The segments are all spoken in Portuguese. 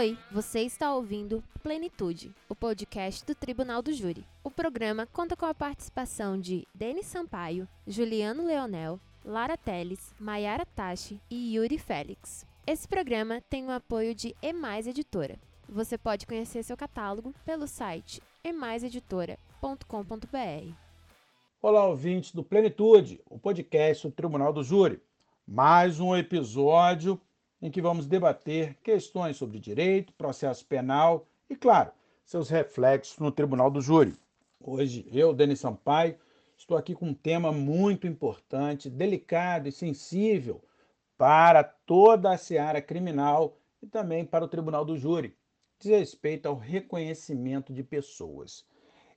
Oi, você está ouvindo Plenitude, o podcast do Tribunal do Júri. O programa conta com a participação de Denis Sampaio, Juliano Leonel, Lara Teles, Maiara Tachi e Yuri Félix. Esse programa tem o apoio de Emais Editora. Você pode conhecer seu catálogo pelo site emaiseditora.com.br. Olá, ouvintes do Plenitude, o podcast do Tribunal do Júri. Mais um episódio em que vamos debater questões sobre direito, processo penal e, claro, seus reflexos no Tribunal do Júri. Hoje, eu, Denis Sampaio, estou aqui com um tema muito importante, delicado e sensível para toda a seara criminal e também para o Tribunal do Júri. Diz respeito ao reconhecimento de pessoas.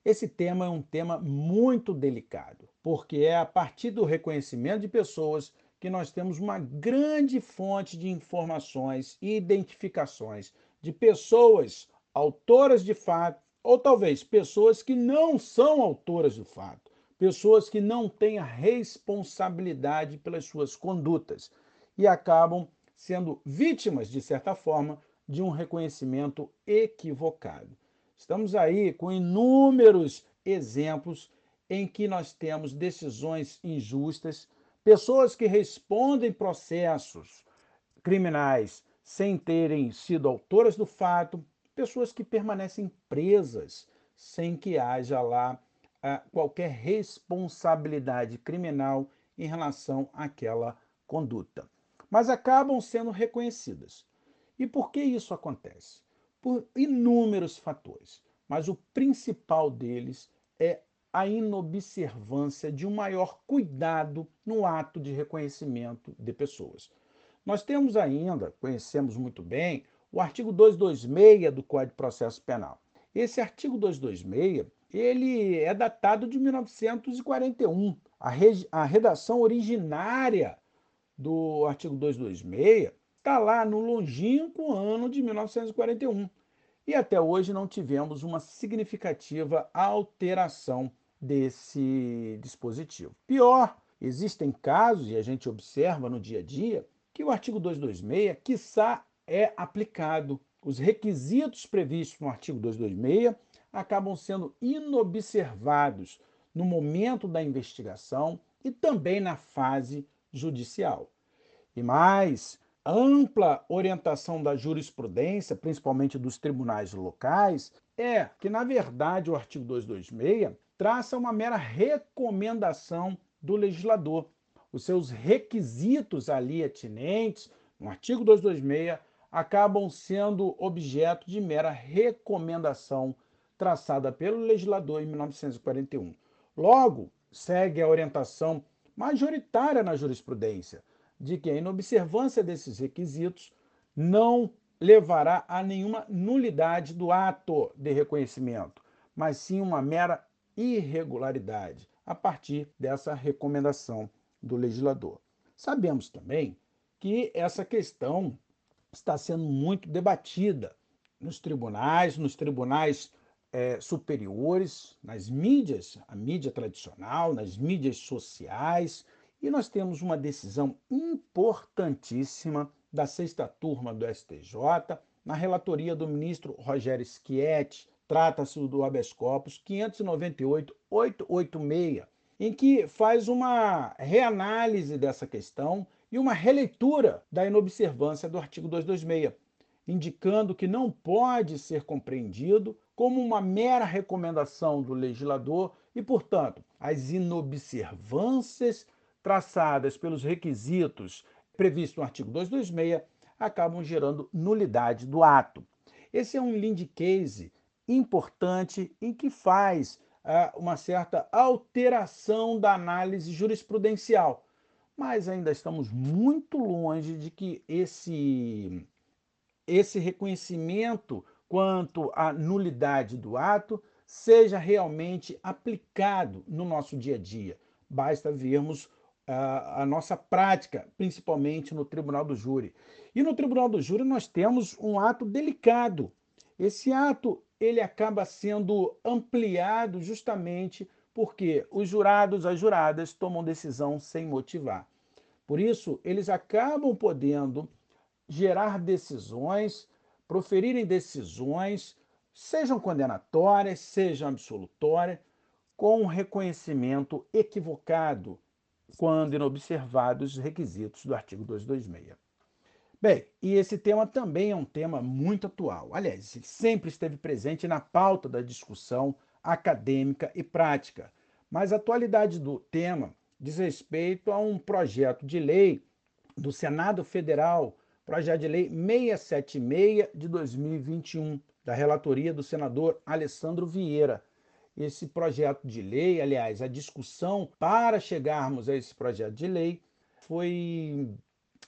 Esse tema é um tema muito delicado, porque é a partir do reconhecimento de pessoas que nós temos uma grande fonte de informações e identificações de pessoas autoras de fato, ou talvez pessoas que não são autoras do fato, pessoas que não têm a responsabilidade pelas suas condutas e acabam sendo vítimas, de certa forma, de um reconhecimento equivocado. Estamos aí com inúmeros exemplos em que nós temos decisões injustas Pessoas que respondem processos criminais sem terem sido autoras do fato, pessoas que permanecem presas sem que haja lá ah, qualquer responsabilidade criminal em relação àquela conduta. Mas acabam sendo reconhecidas. E por que isso acontece? Por inúmeros fatores, mas o principal deles é a inobservância de um maior cuidado no ato de reconhecimento de pessoas. Nós temos ainda, conhecemos muito bem, o artigo 226 do Código de Processo Penal. Esse artigo 226, ele é datado de 1941. A, a redação originária do artigo 226 está lá no longínquo ano de 1941. E até hoje não tivemos uma significativa alteração desse dispositivo. Pior, existem casos, e a gente observa no dia a dia, que o artigo 226, quiçá, é aplicado. Os requisitos previstos no artigo 226 acabam sendo inobservados no momento da investigação e também na fase judicial. E mais, ampla orientação da jurisprudência, principalmente dos tribunais locais, é que, na verdade, o artigo 226 traça uma mera recomendação do legislador. Os seus requisitos ali atinentes, no artigo 226, acabam sendo objeto de mera recomendação traçada pelo legislador em 1941. Logo, segue a orientação majoritária na jurisprudência de que a inobservância desses requisitos não levará a nenhuma nulidade do ato de reconhecimento, mas sim uma mera irregularidade a partir dessa recomendação do legislador. Sabemos também que essa questão está sendo muito debatida nos tribunais, nos tribunais é, superiores, nas mídias, a mídia tradicional, nas mídias sociais, e nós temos uma decisão importantíssima da sexta turma do STJ, na relatoria do ministro Rogério Schietti, Trata-se do habeas corpus 598-886, em que faz uma reanálise dessa questão e uma releitura da inobservância do artigo 226, indicando que não pode ser compreendido como uma mera recomendação do legislador e, portanto, as inobservâncias traçadas pelos requisitos previstos no artigo 226 acabam gerando nulidade do ato. Esse é um lead case importante em que faz uh, uma certa alteração da análise jurisprudencial. Mas ainda estamos muito longe de que esse, esse reconhecimento quanto à nulidade do ato seja realmente aplicado no nosso dia a dia. Basta vermos a, nossa prática, principalmente no Tribunal do Júri. E no Tribunal do Júri nós temos um ato delicado. Esse ato ele acaba sendo ampliado justamente porque os jurados, as juradas, tomam decisão sem motivar. Por isso, eles acabam podendo gerar decisões proferirem decisões, sejam condenatórias, sejam absolutórias, com um reconhecimento equivocado quando inobservados os requisitos do artigo 226. Bem, e esse tema também é um tema muito atual. Aliás, ele sempre esteve presente na pauta da discussão acadêmica e prática. Mas a atualidade do tema diz respeito a um projeto de lei do Senado Federal, projeto de lei 676 de 2021, da relatoria do senador Alessandro Vieira. Esse projeto de lei, aliás, a discussão para chegarmos a esse projeto de lei foi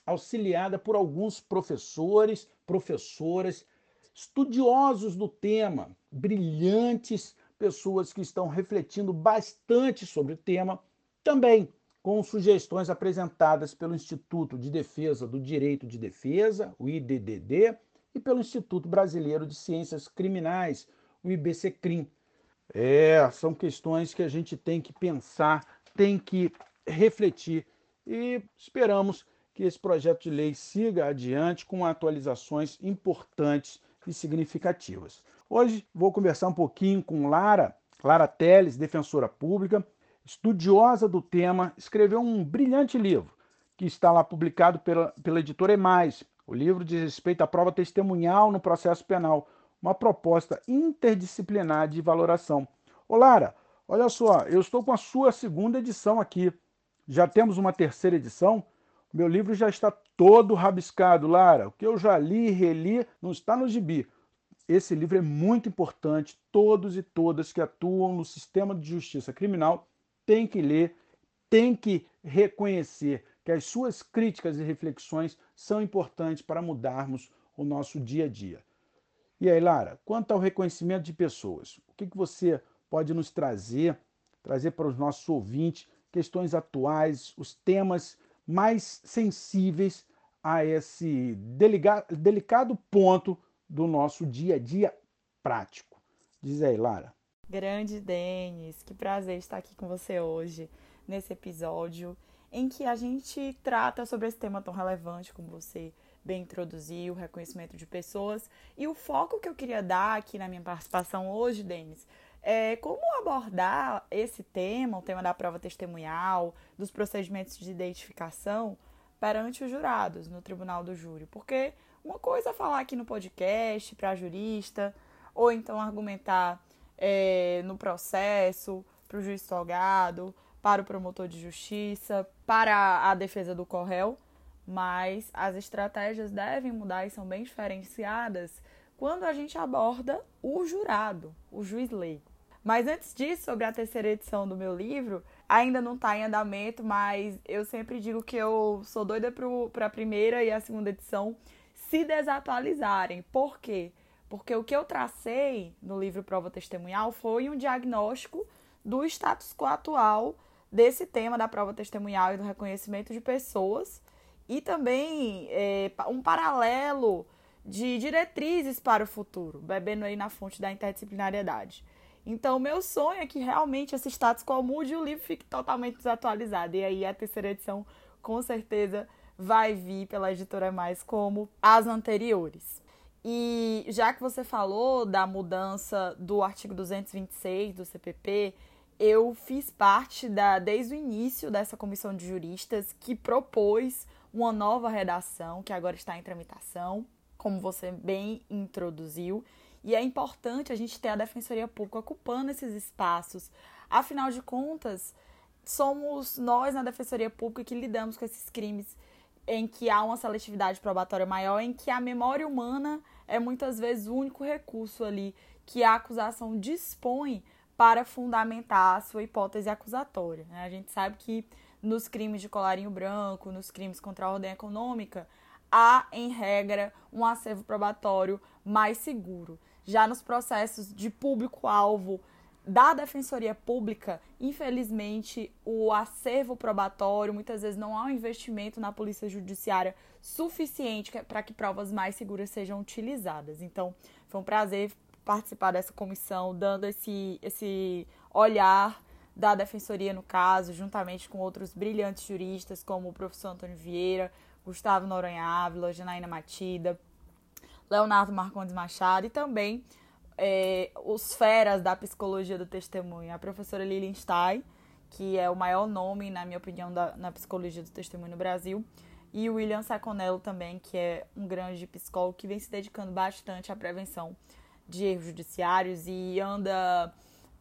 auxiliada por alguns professores, professoras, estudiosos do tema, brilhantes pessoas que estão refletindo bastante sobre o tema, também com sugestões apresentadas pelo Instituto de Defesa do Direito de Defesa, o IDDD, e pelo Instituto Brasileiro de Ciências Criminais, o IBCCRIM. É, são questões que a gente tem que pensar, tem que refletir e esperamos que esse projeto de lei siga adiante com atualizações importantes e significativas. Hoje vou conversar um pouquinho com Lara, Lara Teles, defensora pública, estudiosa do tema, escreveu um brilhante livro que está lá publicado pela, pela editora Emais. O livro diz respeito à prova testemunhal no processo penal, uma proposta interdisciplinar de valoração. Ô Lara, olha só, eu estou com a sua segunda edição aqui. Já temos uma terceira edição. Meu livro já está todo rabiscado, Lara. O que eu já li e reli não está no gibi. Esse livro é muito importante. Todos e todas que atuam no sistema de justiça criminal têm que ler, têm que reconhecer que as suas críticas e reflexões são importantes para mudarmos o nosso dia a dia. E aí, Lara, quanto ao reconhecimento de pessoas, o que, que você pode nos trazer, trazer para os nossos ouvintes questões atuais, os temas mais sensíveis a esse delicado ponto do nosso dia a dia prático. Diz aí, Lara. Grande Denis, que prazer estar aqui com você hoje, nesse episódio em que a gente trata sobre esse tema tão relevante como você bem introduziu, o reconhecimento de pessoas. E o foco que eu queria dar aqui na minha participação hoje, Denis, é como abordar esse tema, o tema da prova testemunhal, dos procedimentos de identificação perante os jurados no tribunal do júri. Porque uma coisa é falar aqui no podcast para jurista, ou então argumentar é, no processo para o juiz togado, para o promotor de justiça, para a defesa do corréu, mas as estratégias devem mudar e são bem diferenciadas quando a gente aborda o jurado, o juiz leigo. Mas antes disso, sobre a terceira edição do meu livro, ainda não está em andamento, mas eu sempre digo que eu sou doida para a primeira e a segunda edição se desatualizarem. Por quê? Porque o que eu tracei no livro Prova Testemunhal foi um diagnóstico do status quo atual desse tema da prova testemunhal e do reconhecimento de pessoas e também é, um paralelo de diretrizes para o futuro, bebendo aí na fonte da interdisciplinariedade. Então, meu sonho é que realmente esse status quo mude e o livro fique totalmente desatualizado. E aí a terceira edição, com certeza, vai vir pela editora mais como as anteriores. E já que você falou da mudança do artigo 226 do CPP, eu fiz parte da desde o início dessa comissão de juristas que propôs uma nova redação que agora está em tramitação, como você bem introduziu, e é importante a gente ter a defensoria pública ocupando esses espaços. Afinal de contas, somos nós na defensoria pública que lidamos com esses crimes em que há uma seletividade probatória maior, em que a memória humana é muitas vezes o único recurso ali que a acusação dispõe para fundamentar a sua hipótese acusatória. Né? A gente sabe que nos crimes de colarinho branco, nos crimes contra a ordem econômica, há, em regra, um acervo probatório mais seguro. Já nos processos de público-alvo da Defensoria Pública, infelizmente, o acervo probatório, muitas vezes não há um investimento na Polícia Judiciária suficiente para que provas mais seguras sejam utilizadas. Então, foi um prazer participar dessa comissão, dando esse, esse olhar da Defensoria no caso, juntamente com outros brilhantes juristas, como o professor Antônio Vieira, Gustavo Noronha Ávila, Janaína Matida, Leonardo Marcondes Machado e também é, os feras da psicologia do testemunho, a professora Lilian Stein, que é o maior nome, na minha opinião, da, na psicologia do testemunho no Brasil, e o William Saconello também, que é um grande psicólogo que vem se dedicando bastante à prevenção de erros judiciários e anda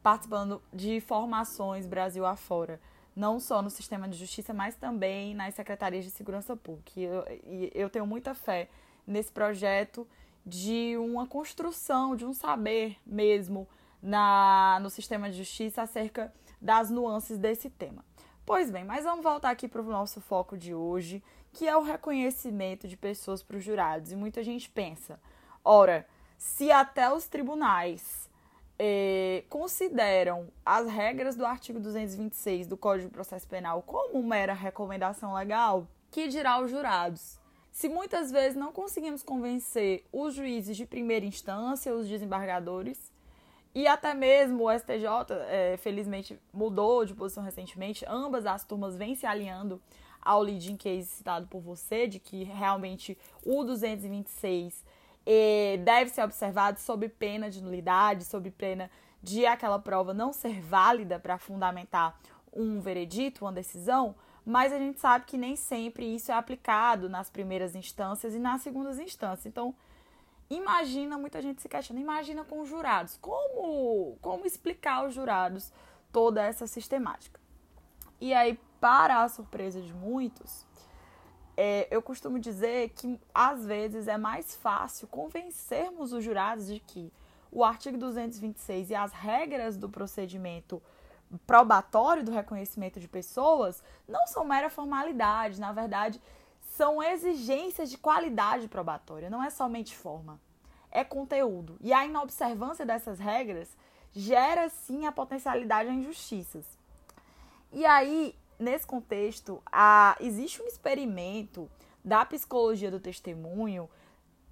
participando de formações Brasil afora, não só no sistema de justiça, mas também nas secretarias de segurança pública. E eu, e eu tenho muita fé nesse projeto de uma construção, de um saber mesmo na, no sistema de justiça acerca das nuances desse tema. Pois bem, mas vamos voltar aqui para o nosso foco de hoje, que é o reconhecimento de pessoas para os jurados. E muita gente pensa, ora, se até os tribunais eh, consideram as regras do artigo 226 do Código de Processo Penal como mera recomendação legal, que dirá os jurados? Se muitas vezes não conseguimos convencer os juízes de primeira instância, os desembargadores, e até mesmo o STJ, é, felizmente, mudou de posição recentemente, ambas as turmas vêm se alinhando ao leading case citado por você, de que realmente o 226 é, deve ser observado sob pena de nulidade, sob pena de aquela prova não ser válida para fundamentar um veredito, uma decisão, mas a gente sabe que nem sempre isso é aplicado nas primeiras instâncias e nas segundas instâncias. Então, imagina, muita gente se questiona, imagina com os jurados. Como, como explicar aos jurados toda essa sistemática? E aí, para a surpresa de muitos, é, eu costumo dizer que às vezes é mais fácil convencermos os jurados de que o artigo 226 e as regras do procedimento probatório do reconhecimento de pessoas não são mera formalidade, na verdade, são exigências de qualidade probatória, não é somente forma, é conteúdo. E a inobservância dessas regras gera sim a potencialidade a injustiças. E aí, nesse contexto, a, existe um experimento da psicologia do testemunho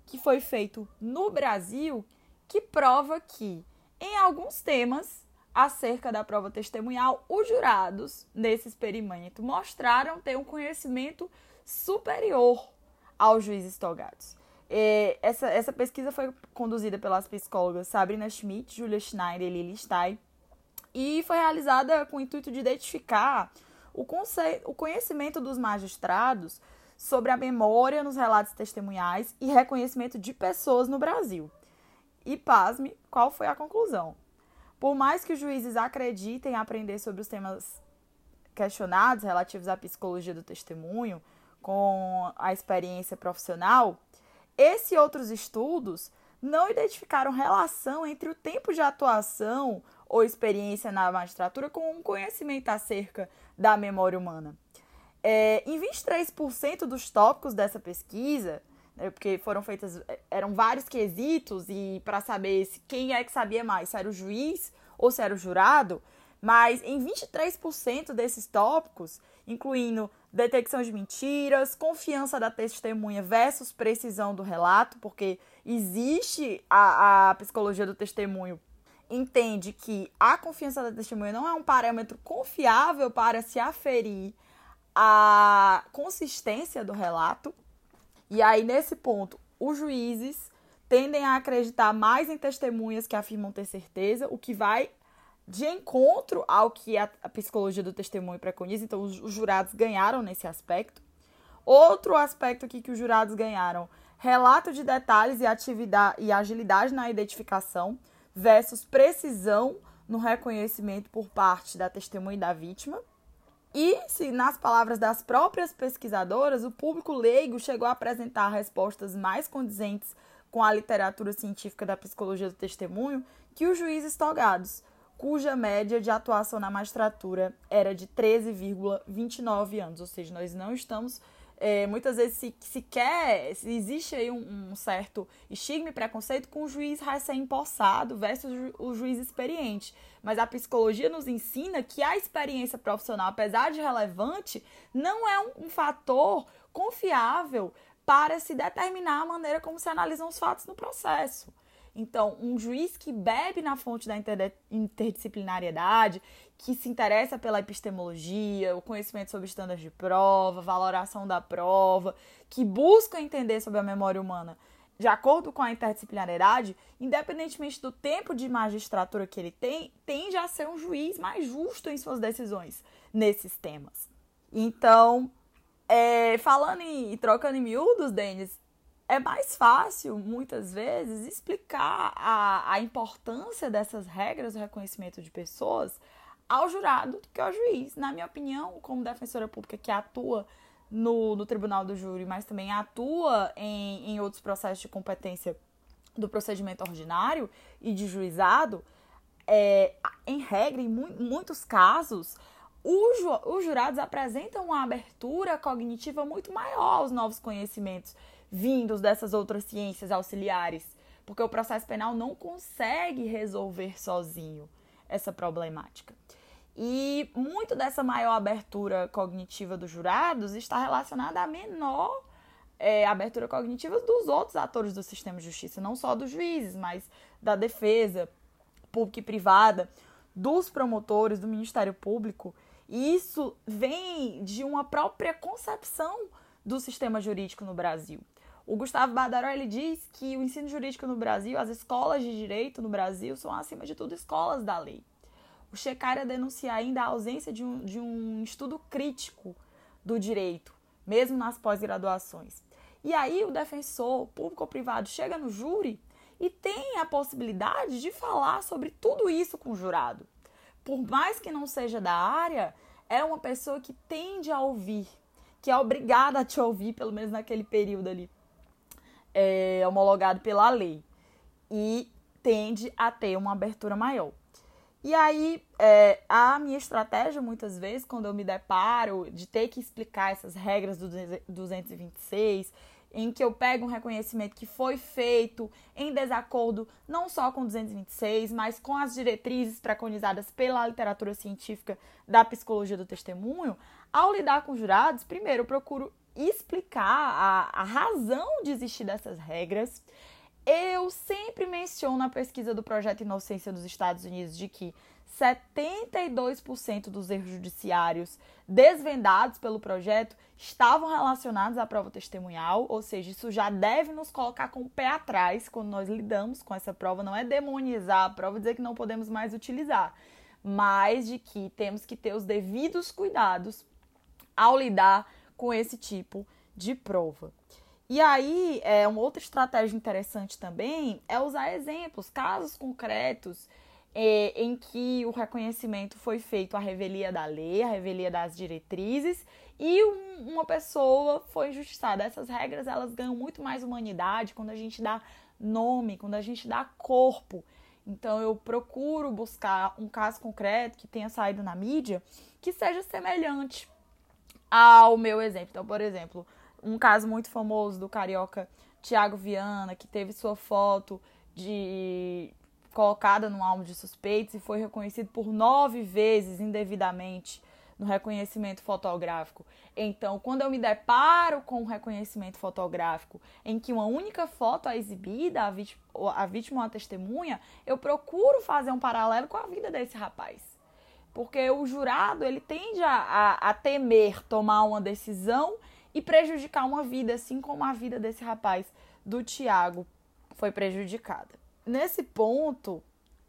que foi feito no Brasil que prova que em alguns temas acerca da prova testemunhal, os jurados nesse experimento mostraram ter um conhecimento superior aos juízes togados. É, essa, essa pesquisa foi conduzida pelas psicólogas Sabrina Schmidt, Julia Schneider e Lili Stein e foi realizada com o intuito de identificar o, conceito, o conhecimento dos magistrados sobre a memória nos relatos testemunhais e reconhecimento de pessoas no Brasil. E pasme, qual foi a conclusão? Por mais que os juízes acreditem aprender sobre os temas questionados relativos à psicologia do testemunho, com a experiência profissional, esses outros estudos não identificaram relação entre o tempo de atuação ou experiência na magistratura com um conhecimento acerca da memória humana. É, em 23% dos tópicos dessa pesquisa, né, porque foram feitas, eram vários quesitos e para saber se quem é que sabia mais, se era o juiz ou se era o jurado, mas em 23% desses tópicos, incluindo detecção de mentiras, confiança da testemunha versus precisão do relato, porque existe a, a psicologia do testemunho entende que a confiança da testemunha não é um parâmetro confiável para se aferir a consistência do relato. E aí, nesse ponto, os juízes tendem a acreditar mais em testemunhas que afirmam ter certeza, o que vai de encontro ao que a, psicologia do testemunho preconiza. Então, os, os jurados ganharam nesse aspecto. Outro aspecto aqui que os jurados ganharam: relato de detalhes e atividade e agilidade na identificação versus precisão no reconhecimento por parte da testemunha e da vítima. E se, nas palavras das próprias pesquisadoras, o público leigo chegou a apresentar respostas mais condizentes com a literatura científica da psicologia do testemunho que os juízes togados, cuja média de atuação na magistratura era de 13,29 anos. Ou seja, nós não estamos é, muitas vezes se, se quer, se existe aí um, um, certo estigma e preconceito com o juiz recém-possado versus o juiz experiente. Mas a psicologia nos ensina que a experiência profissional, apesar de relevante, não é um, um fator confiável para se determinar a maneira como se analisam os fatos no processo. Então, um juiz que bebe na fonte da interdisciplinariedade, que se interessa pela epistemologia, o conhecimento sobre estándares de prova, valoração da prova, que busca entender sobre a memória humana de acordo com a interdisciplinaridade, independentemente do tempo de magistratura que ele tem, tende a ser um juiz mais justo em suas decisões nesses temas. Então, é, falando e trocando em miúdos, Denis, é mais fácil, muitas vezes, explicar a, a importância dessas regras do reconhecimento de pessoas ao jurado do que ao juiz. Na minha opinião, como defensora pública que atua no, no tribunal do júri, mas também atua em, em outros processos de competência do procedimento ordinário e de juizado, é, em regra, em mu muitos casos, os jurados apresentam uma abertura cognitiva muito maior aos novos conhecimentos vindos dessas outras ciências auxiliares, porque o processo penal não consegue resolver sozinho essa problemática. E muito dessa maior abertura cognitiva dos jurados está relacionada à menor é, abertura cognitiva dos outros atores do sistema de justiça, não só dos juízes, mas da defesa pública e privada, dos promotores, do Ministério Público. E isso vem de uma própria concepção do sistema jurídico no Brasil. O Gustavo Badaró ele diz que o ensino jurídico no Brasil, as escolas de direito no Brasil, são acima de tudo escolas da lei. O Checara denuncia ainda a ausência de um, de um estudo crítico do direito, mesmo nas pós-graduações. E aí o defensor, público ou privado, chega no júri e tem a possibilidade de falar sobre tudo isso com o jurado. Por mais que não seja da área, é uma pessoa que tende a ouvir, que é obrigada a te ouvir, pelo menos naquele período ali, é, homologado pela lei. E tende a ter uma abertura maior. E aí, é, a minha estratégia, muitas vezes, quando eu me deparo de ter que explicar essas regras do 226, em que eu pego um reconhecimento que foi feito em desacordo não só com 226, mas com as diretrizes preconizadas pela literatura científica da psicologia do testemunho, ao lidar com jurados, primeiro eu procuro explicar a, a razão de existir dessas regras eu sempre menciono na pesquisa do Projeto Inocência dos Estados Unidos de que 72% dos erros judiciários desvendados pelo projeto estavam relacionados à prova testemunhal, ou seja, isso já deve nos colocar com o pé atrás quando nós lidamos com essa prova. Não é demonizar a prova, dizer que não podemos mais utilizar, mas de que temos que ter os devidos cuidados ao lidar com esse tipo de prova. E aí, é, uma outra estratégia interessante também é usar exemplos, casos concretos é, em que o reconhecimento foi feito à revelia da lei, à revelia das diretrizes e um, uma pessoa foi injustiçada. Essas regras elas ganham muito mais humanidade quando a gente dá nome, quando a gente dá corpo. Então eu procuro buscar um caso concreto que tenha saído na mídia que seja semelhante ao meu exemplo. Então, por exemplo, um caso muito famoso do carioca Tiago Viana, que teve sua foto de colocada no álbum de suspeitos e foi reconhecido por nove vezes indevidamente no reconhecimento fotográfico. Então, quando eu me deparo com um reconhecimento fotográfico em que uma única foto é exibida, a vítima, a vítima ou a testemunha, eu procuro fazer um paralelo com a vida desse rapaz. Porque o jurado ele tende a, a, a temer tomar uma decisão e prejudicar uma vida, assim como a vida desse rapaz do Tiago foi prejudicada. Nesse ponto,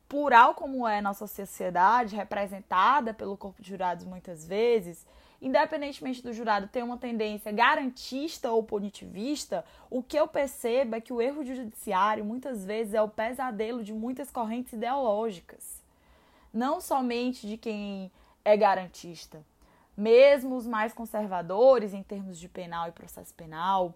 plural como é nossa sociedade, representada pelo corpo de jurados muitas vezes, independentemente do jurado ter uma tendência garantista ou punitivista, o que eu percebo é que o erro judiciário muitas vezes é o pesadelo de muitas correntes ideológicas, não somente de quem é garantista mesmo os mais conservadores em termos de penal e processo penal,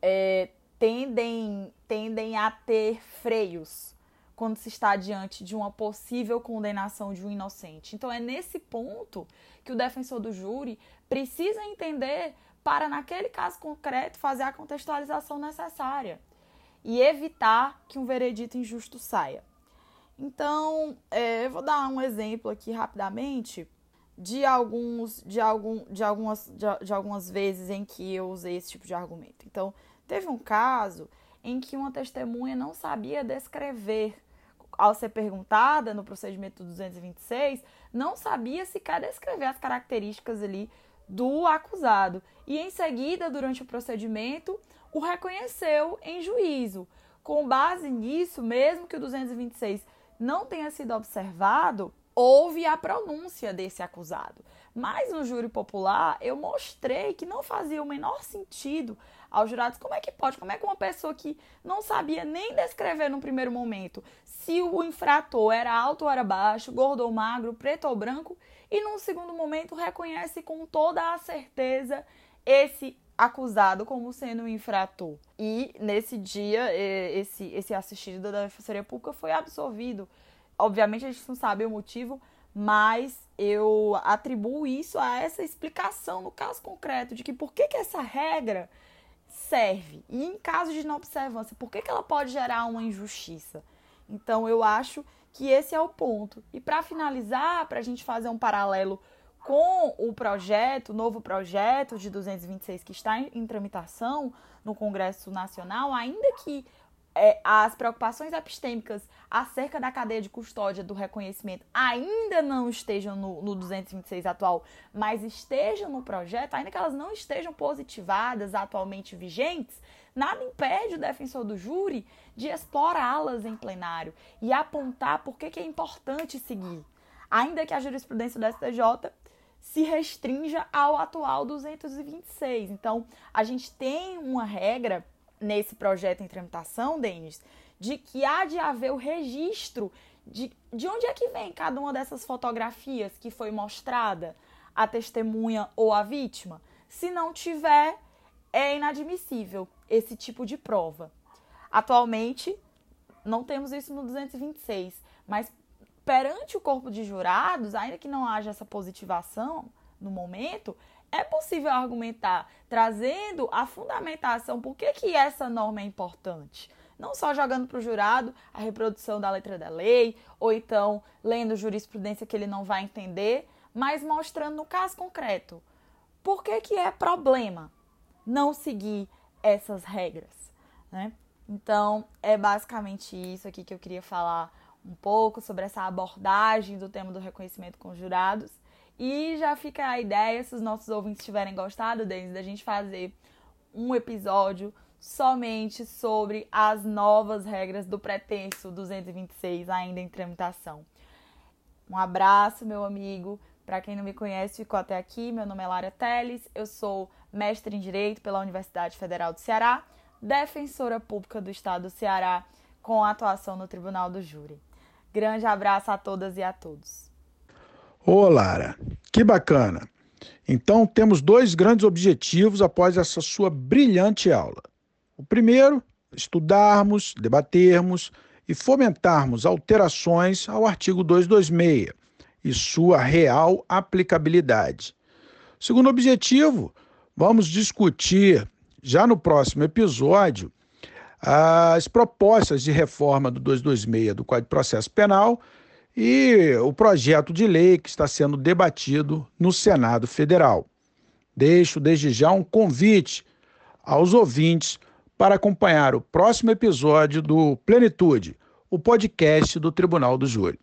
é, tendem, tendem a ter freios quando se está diante de uma possível condenação de um inocente. Então é nesse ponto que o defensor do júri precisa entender para, naquele caso concreto, fazer a contextualização necessária e evitar que um veredito injusto saia. Então, é, eu vou dar um exemplo aqui rapidamente de alguns de algum de algumas de, de, algumas vezes em que eu usei esse tipo de argumento. Então, teve um caso em que uma testemunha não sabia descrever ao ser perguntada no procedimento 226, não sabia sequer descrever as características ali do acusado. E em seguida, durante o procedimento, o reconheceu em juízo. Com base nisso, mesmo que o 226 não tenha sido observado, houve a pronúncia desse acusado. Mas no júri popular, eu mostrei que não fazia o menor sentido aos jurados como é que pode, como é que uma pessoa que não sabia nem descrever no primeiro momento se o infrator era alto ou era baixo, gordo ou magro, preto ou branco, e num segundo momento reconhece com toda a certeza esse acusado como sendo um infrator. E nesse dia, esse, esse assistido da Defensoria Pública foi absolvido. Obviamente a gente não sabe o motivo, mas eu atribuo isso a essa explicação no caso concreto de que por que, que essa regra serve e em caso de inobservância, por que, que ela pode gerar uma injustiça? Então eu acho que esse é o ponto. E para finalizar, para a gente fazer um paralelo com o projeto, o novo projeto de 226 que está em, em tramitação no Congresso Nacional, ainda que é, as preocupações epistêmicas acerca da cadeia de custódia do reconhecimento ainda não estejam no, no 226 atual, mas estejam no projeto, ainda que elas não estejam positivadas, atualmente vigentes, nada impede o defensor do júri de explorá-las em plenário e apontar por que, que é importante seguir, ainda que a jurisprudência do STJ se restrinja ao atual 226. Então, a gente tem uma regra nesse projeto em tramitação, Denis, de que há de haver o registro de, de onde é que vem cada uma dessas fotografias que foi mostrada a testemunha ou a vítima. Se não tiver, é inadmissível esse tipo de prova. Atualmente, não temos isso no 226, mas perante o corpo de jurados, ainda que não haja essa positivação no momento, é possível argumentar trazendo a fundamentação por que, que essa norma é importante. Não só jogando para o jurado a reprodução da letra da lei, ou então lendo jurisprudência que ele não vai entender, mas mostrando no caso concreto por que, que é problema não seguir essas regras. Né? Então, é basicamente isso aqui que eu queria falar um pouco sobre essa abordagem do tema do reconhecimento com jurados. E já fica a ideia, se os nossos ouvintes tiverem gostado, Denis, da gente fazer um episódio somente sobre as novas regras do pretenso 226 ainda em tramitação. Um abraço, meu amigo. Para quem não me conhece, ficou até aqui. Meu nome é Lara Teles, eu sou mestre em Direito pela Universidade Federal do Ceará, defensora pública do Estado do Ceará, com atuação no Tribunal do Júri. Grande abraço a todas e a todos. Ô, Lara, que bacana! Então, temos dois grandes objetivos após essa sua brilhante aula. O primeiro, estudarmos, debatermos e fomentarmos alterações ao artigo 226 e sua real aplicabilidade. Segundo objetivo, vamos discutir já no próximo episódio as propostas de reforma do 226 do Código de Processo Penal e o projeto de lei que está sendo debatido no Senado Federal. Deixo desde já um convite aos ouvintes para acompanhar o próximo episódio do Plenitude, o podcast do Tribunal do Júri.